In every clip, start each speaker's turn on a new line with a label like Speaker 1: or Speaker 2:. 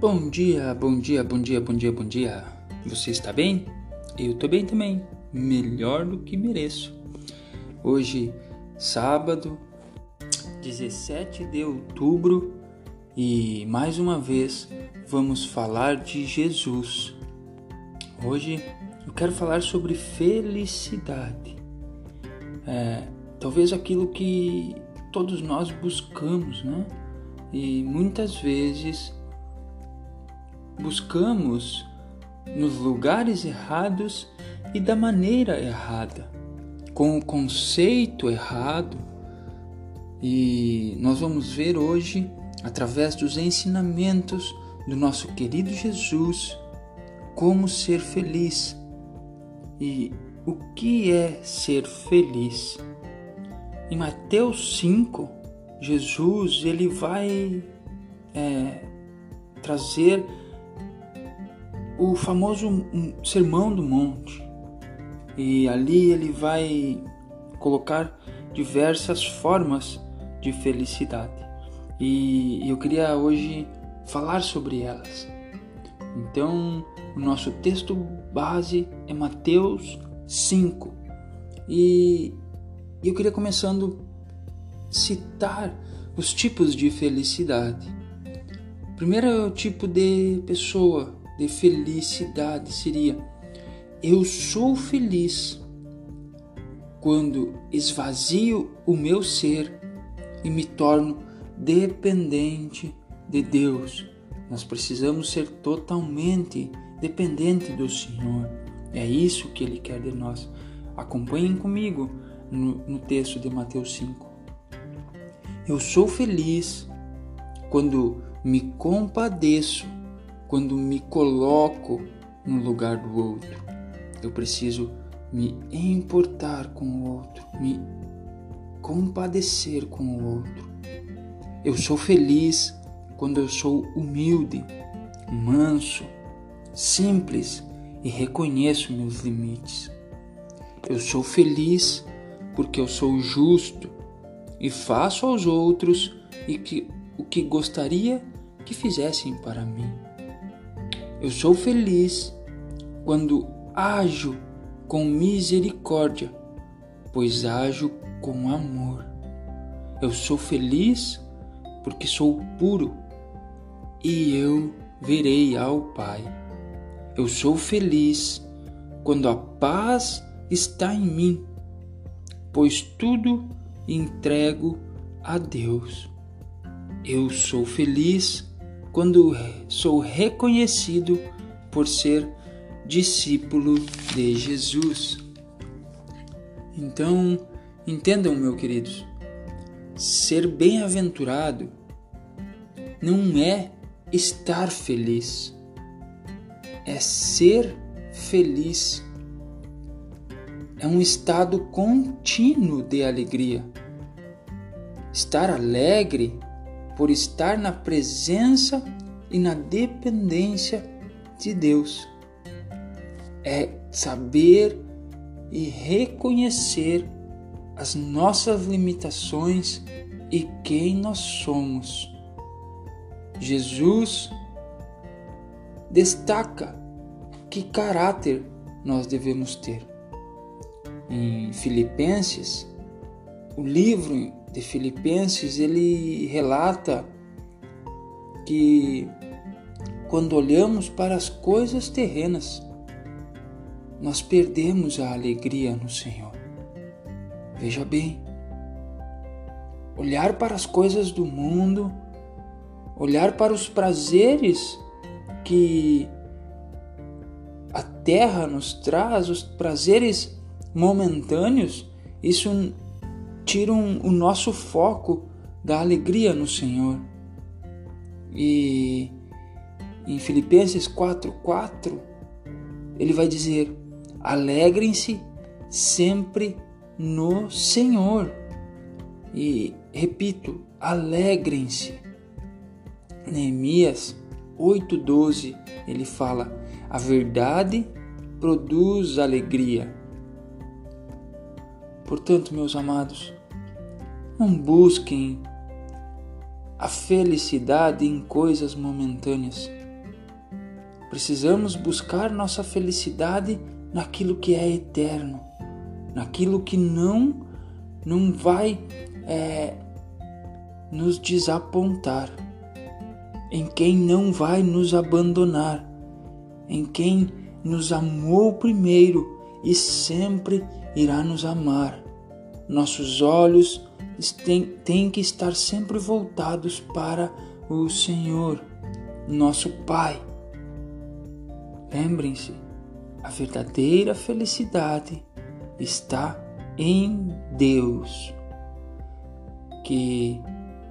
Speaker 1: Bom dia, bom dia, bom dia, bom dia, bom dia. Você está bem? Eu estou bem também, melhor do que mereço. Hoje, sábado, 17 de outubro, e mais uma vez vamos falar de Jesus. Hoje eu quero falar sobre felicidade. É, talvez aquilo que todos nós buscamos, né? E muitas vezes buscamos nos lugares errados e da maneira errada, com o conceito errado. E nós vamos ver hoje, através dos ensinamentos do nosso querido Jesus, como ser feliz e o que é ser feliz. Em Mateus 5, Jesus ele vai é, trazer o famoso Sermão do Monte. E ali ele vai colocar diversas formas de felicidade. E eu queria hoje falar sobre elas. Então, o nosso texto base é Mateus 5. E eu queria começando citar os tipos de felicidade. Primeiro é o tipo de pessoa de felicidade seria: eu sou feliz quando esvazio o meu ser e me torno dependente de Deus. Nós precisamos ser totalmente dependente do Senhor. É isso que Ele quer de nós. Acompanhem comigo no, no texto de Mateus 5. Eu sou feliz quando me compadeço quando me coloco no lugar do outro. Eu preciso me importar com o outro, me compadecer com o outro. Eu sou feliz quando eu sou humilde, manso, simples e reconheço meus limites. Eu sou feliz porque eu sou justo e faço aos outros e que, o que gostaria que fizessem para mim. Eu sou feliz quando ajo com misericórdia, pois ajo com amor. Eu sou feliz porque sou puro e eu verei ao Pai. Eu sou feliz quando a paz está em mim, pois tudo entrego a Deus. Eu sou feliz quando sou reconhecido por ser discípulo de Jesus. Então, entendam, meus queridos, ser bem-aventurado não é estar feliz, é ser feliz. É um estado contínuo de alegria. Estar alegre por estar na presença e na dependência de Deus. É saber e reconhecer as nossas limitações e quem nós somos. Jesus destaca que caráter nós devemos ter. Em Filipenses, o livro de Filipenses, ele relata que quando olhamos para as coisas terrenas, nós perdemos a alegria no Senhor. Veja bem, olhar para as coisas do mundo, olhar para os prazeres que a terra nos traz, os prazeres momentâneos, isso tiram o nosso foco da alegria no Senhor. E em Filipenses 4:4 ele vai dizer: "Alegrem-se sempre no Senhor". E repito, alegrem-se. Neemias 8:12 ele fala: "A verdade produz alegria". Portanto, meus amados, não busquem a felicidade em coisas momentâneas. precisamos buscar nossa felicidade naquilo que é eterno, naquilo que não não vai é, nos desapontar, em quem não vai nos abandonar, em quem nos amou primeiro e sempre irá nos amar. Nossos olhos têm, que estar sempre voltados para o Senhor, nosso Pai. Lembrem-se, a verdadeira felicidade está em Deus. Que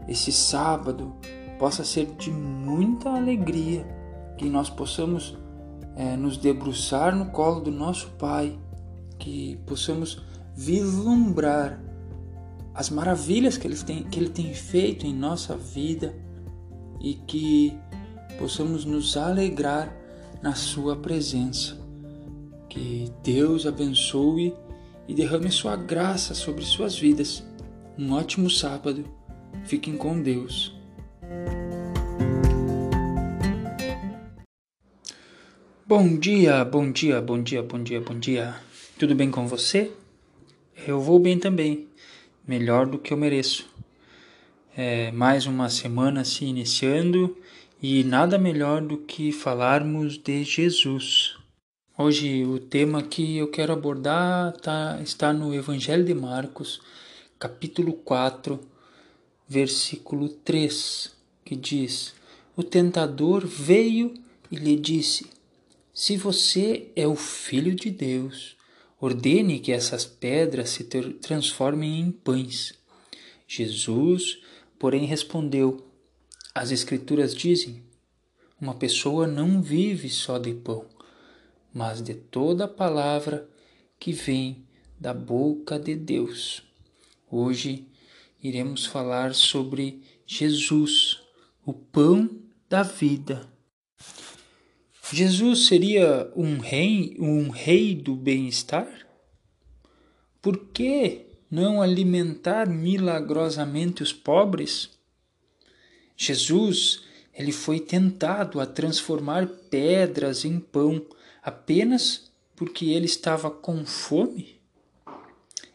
Speaker 1: esse sábado possa ser de muita alegria, que nós possamos é, nos debruçar no colo do nosso Pai, que possamos vislumbrar as maravilhas que ele, tem, que ele tem feito em nossa vida e que possamos nos alegrar na Sua presença. Que Deus abençoe e derrame Sua graça sobre suas vidas. Um ótimo sábado. Fiquem com Deus. Bom dia, bom dia, bom dia, bom dia, bom dia. Tudo bem com você? Eu vou bem também, melhor do que eu mereço. É mais uma semana se iniciando e nada melhor do que falarmos de Jesus. Hoje o tema que eu quero abordar tá, está no Evangelho de Marcos, capítulo 4, versículo 3, que diz: O tentador veio e lhe disse se você é o Filho de Deus, ordene que essas pedras se transformem em pães. Jesus, porém, respondeu: As Escrituras dizem: Uma pessoa não vive só de pão, mas de toda a palavra que vem da boca de Deus. Hoje iremos falar sobre Jesus, o pão da vida. Jesus seria um rei, um rei do bem-estar? Por que não alimentar milagrosamente os pobres? Jesus, ele foi tentado a transformar pedras em pão apenas porque ele estava com fome?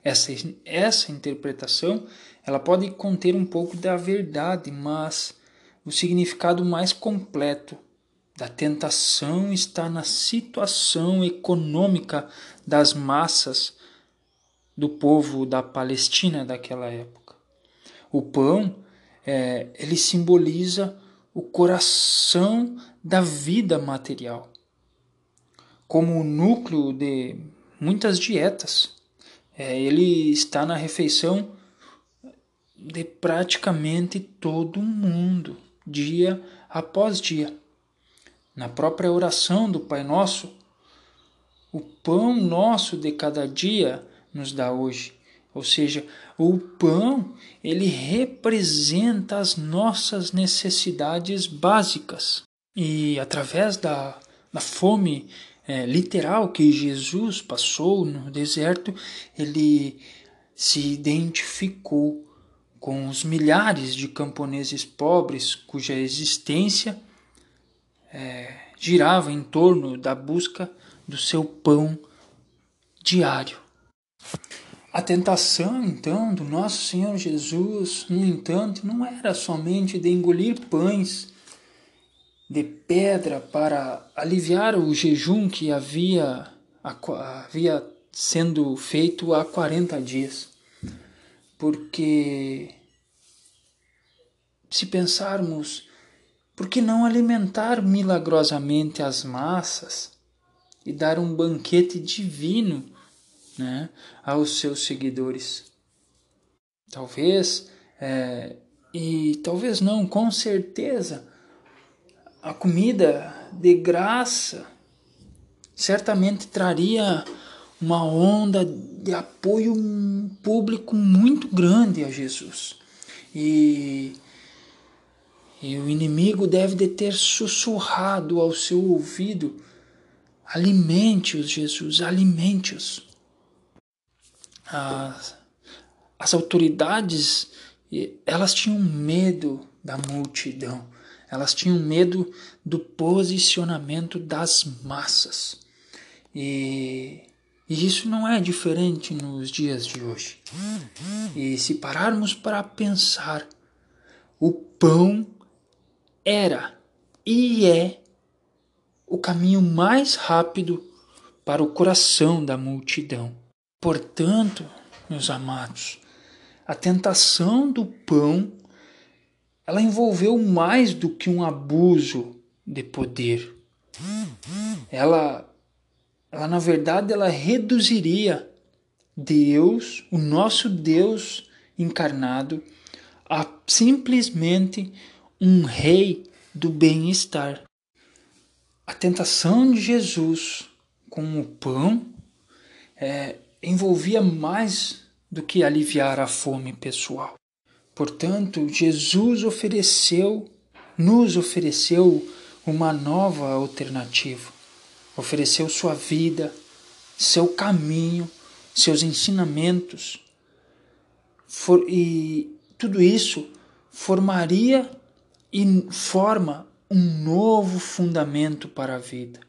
Speaker 1: Essa, essa interpretação ela pode conter um pouco da verdade, mas o significado mais completo da tentação está na situação econômica das massas do povo da Palestina daquela época. O pão, é, ele simboliza o coração da vida material, como o núcleo de muitas dietas. É, ele está na refeição de praticamente todo mundo, dia após dia na própria oração do Pai Nosso, o pão nosso de cada dia nos dá hoje. Ou seja, o pão, ele representa as nossas necessidades básicas. E através da, da fome é, literal que Jesus passou no deserto, ele se identificou com os milhares de camponeses pobres cuja existência é, girava em torno da busca do seu pão diário. A tentação, então, do nosso Senhor Jesus, no entanto, não era somente de engolir pães de pedra para aliviar o jejum que havia, havia sendo feito há 40 dias. Porque, se pensarmos por que não alimentar milagrosamente as massas e dar um banquete divino né, aos seus seguidores? Talvez, é, e talvez não, com certeza, a comida de graça certamente traria uma onda de apoio público muito grande a Jesus. E e o inimigo deve de ter sussurrado ao seu ouvido: alimente-os, Jesus, alimente-os. As, as autoridades, elas tinham medo da multidão, elas tinham medo do posicionamento das massas. E, e isso não é diferente nos dias de hoje. E se pararmos para pensar, o pão era e é o caminho mais rápido para o coração da multidão. Portanto, meus amados, a tentação do pão ela envolveu mais do que um abuso de poder. Ela, ela na verdade, ela reduziria Deus, o nosso Deus encarnado, a simplesmente um rei do bem-estar. A tentação de Jesus com o pão é, envolvia mais do que aliviar a fome pessoal. Portanto, Jesus ofereceu, nos ofereceu uma nova alternativa. Ofereceu sua vida, seu caminho, seus ensinamentos. For, e tudo isso formaria e forma um novo fundamento para a vida.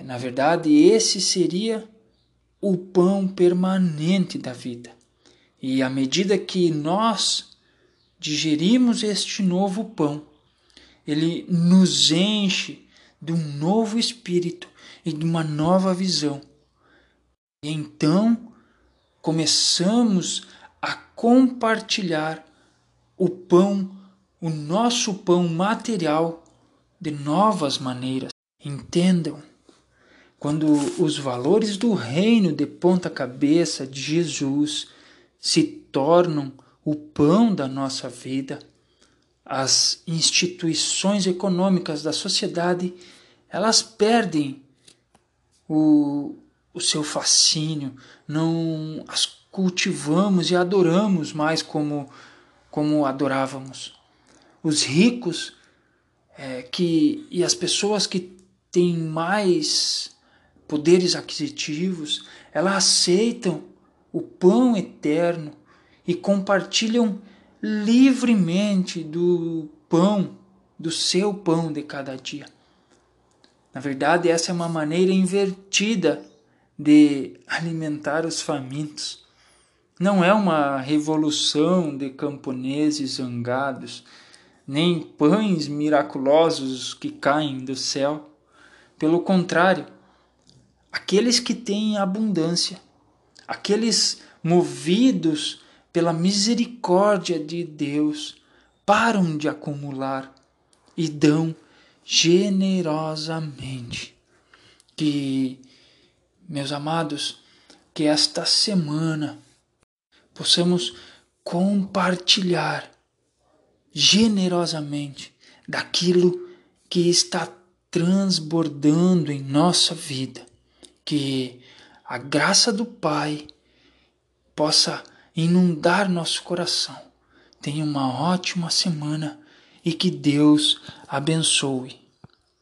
Speaker 1: Na verdade, esse seria o pão permanente da vida. E à medida que nós digerimos este novo pão, ele nos enche de um novo espírito e de uma nova visão. E então começamos a compartilhar o pão, o nosso pão material, de novas maneiras. Entendam, quando os valores do reino de ponta cabeça de Jesus se tornam o pão da nossa vida, as instituições econômicas da sociedade, elas perdem o, o seu fascínio, não as cultivamos e adoramos mais como, como adorávamos. Os ricos é, que, e as pessoas que têm mais poderes aquisitivos, elas aceitam o pão eterno e compartilham livremente do pão, do seu pão de cada dia. Na verdade, essa é uma maneira invertida de alimentar os famintos. Não é uma revolução de camponeses zangados, nem pães miraculosos que caem do céu. Pelo contrário, aqueles que têm abundância aqueles movidos pela misericórdia de Deus param de acumular e dão generosamente. Que, meus amados, que esta semana possamos compartilhar generosamente daquilo que está transbordando em nossa vida, que a graça do Pai possa inundar nosso coração. Tenha uma ótima semana e que Deus abençoe.